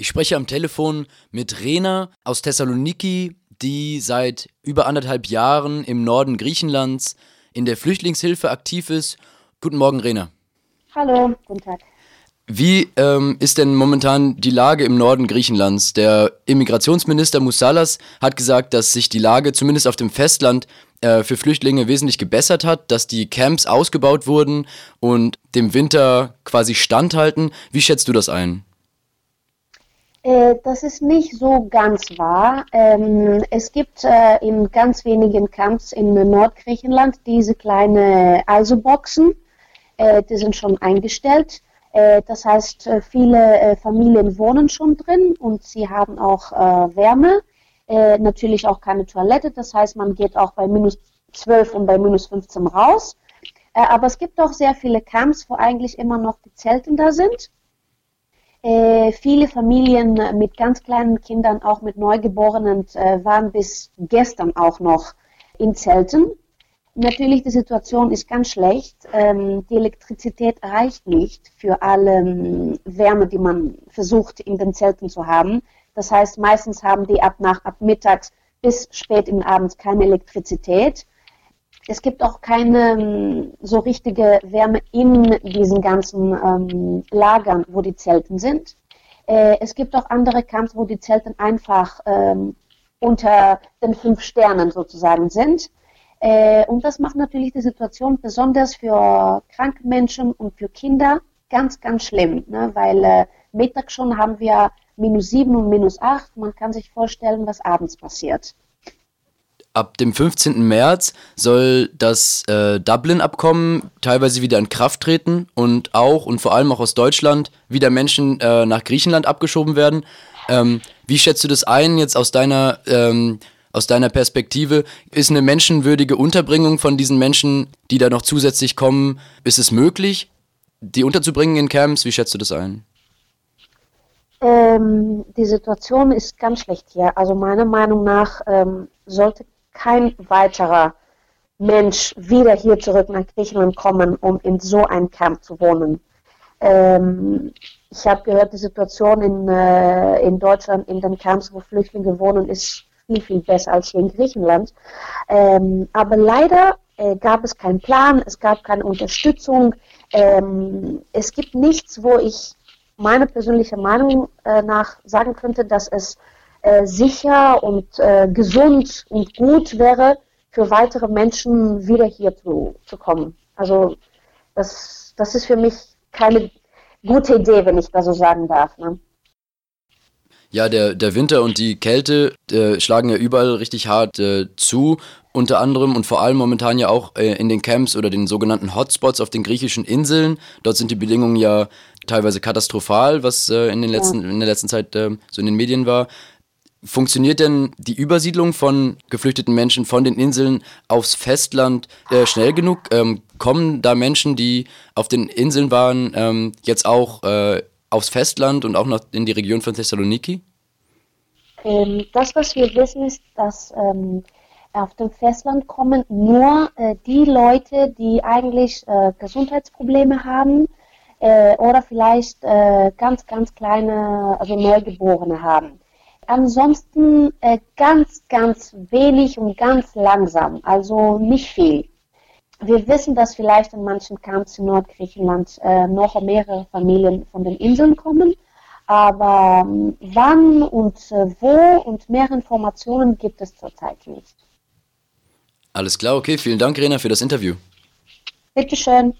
Ich spreche am Telefon mit Rena aus Thessaloniki, die seit über anderthalb Jahren im Norden Griechenlands in der Flüchtlingshilfe aktiv ist. Guten Morgen, Rena. Hallo, guten Tag. Wie ähm, ist denn momentan die Lage im Norden Griechenlands? Der Immigrationsminister Moussalas hat gesagt, dass sich die Lage zumindest auf dem Festland äh, für Flüchtlinge wesentlich gebessert hat, dass die Camps ausgebaut wurden und dem Winter quasi standhalten. Wie schätzt du das ein? Äh, das ist nicht so ganz wahr. Ähm, es gibt äh, in ganz wenigen Camps in Nordgriechenland diese kleine Eisoboxen. Äh, die sind schon eingestellt. Das heißt, viele Familien wohnen schon drin und sie haben auch Wärme. natürlich auch keine Toilette, das heißt, man geht auch bei minus 12 und bei minus 15 raus. aber es gibt auch sehr viele Camps, wo eigentlich immer noch die Zelten da sind. Viele Familien mit ganz kleinen Kindern, auch mit Neugeborenen, waren bis gestern auch noch in Zelten. Natürlich, die Situation ist ganz schlecht. Ähm, die Elektrizität reicht nicht für alle ähm, Wärme, die man versucht in den Zelten zu haben. Das heißt, meistens haben die ab nach ab mittags bis spät im Abend keine Elektrizität. Es gibt auch keine ähm, so richtige Wärme in diesen ganzen ähm, Lagern, wo die Zelten sind. Äh, es gibt auch andere Camps, wo die Zelten einfach ähm, unter den fünf Sternen sozusagen sind. Äh, und das macht natürlich die Situation besonders für kranke Menschen und für Kinder ganz, ganz schlimm, ne? weil äh, mittags schon haben wir minus sieben und minus acht. Man kann sich vorstellen, was abends passiert. Ab dem 15. März soll das äh, Dublin-Abkommen teilweise wieder in Kraft treten und auch und vor allem auch aus Deutschland wieder Menschen äh, nach Griechenland abgeschoben werden. Ähm, wie schätzt du das ein jetzt aus deiner ähm, aus deiner Perspektive, ist eine menschenwürdige Unterbringung von diesen Menschen, die da noch zusätzlich kommen, ist es möglich, die unterzubringen in Camps? Wie schätzt du das ein? Ähm, die Situation ist ganz schlecht hier. Also meiner Meinung nach ähm, sollte kein weiterer Mensch wieder hier zurück nach Griechenland kommen, um in so einem Camp zu wohnen. Ähm, ich habe gehört, die Situation in, äh, in Deutschland in den Camps, wo Flüchtlinge wohnen, ist viel, viel besser als hier in Griechenland. Ähm, aber leider äh, gab es keinen Plan, es gab keine Unterstützung. Ähm, es gibt nichts, wo ich meine persönliche Meinung äh, nach sagen könnte, dass es äh, sicher und äh, gesund und gut wäre, für weitere Menschen wieder hier zu, zu kommen. Also das, das ist für mich keine gute Idee, wenn ich das so sagen darf. Ne? Ja, der, der Winter und die Kälte äh, schlagen ja überall richtig hart äh, zu. Unter anderem und vor allem momentan ja auch äh, in den Camps oder den sogenannten Hotspots auf den griechischen Inseln. Dort sind die Bedingungen ja teilweise katastrophal, was äh, in, den letzten, in der letzten Zeit äh, so in den Medien war. Funktioniert denn die Übersiedlung von geflüchteten Menschen von den Inseln aufs Festland äh, schnell genug? Ähm, kommen da Menschen, die auf den Inseln waren, ähm, jetzt auch äh, aufs Festland und auch noch in die Region von Thessaloniki? Ähm, das, was wir wissen, ist, dass ähm, auf dem Festland kommen nur äh, die Leute, die eigentlich äh, Gesundheitsprobleme haben äh, oder vielleicht äh, ganz, ganz kleine, also Neugeborene haben. Ansonsten äh, ganz, ganz wenig und ganz langsam, also nicht viel. Wir wissen, dass vielleicht in manchen Camps in Nordgriechenland äh, noch mehrere Familien von den Inseln kommen. Aber ähm, wann und äh, wo und mehr Informationen gibt es zurzeit nicht. Alles klar, okay. Vielen Dank, Rena, für das Interview. Bitteschön.